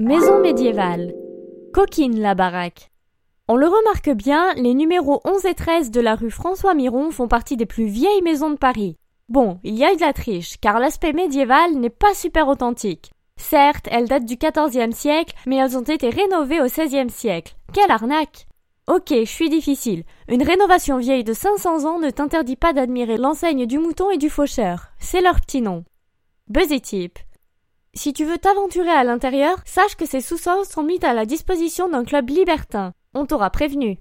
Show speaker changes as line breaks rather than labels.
Maison médiévale. Coquine la baraque. On le remarque bien, les numéros 11 et 13 de la rue François Miron font partie des plus vieilles maisons de Paris. Bon, il y a eu de la triche, car l'aspect médiéval n'est pas super authentique. Certes, elles datent du XIVe siècle, mais elles ont été rénovées au XVIe siècle. Quelle arnaque! Ok, je suis difficile. Une rénovation vieille de 500 ans ne t'interdit pas d'admirer l'enseigne du mouton et du faucheur. C'est leur petit nom. Buzzy. Si tu veux t'aventurer à l'intérieur, sache que ces sous-sols sont mis à la disposition d'un club libertin. On t'aura prévenu.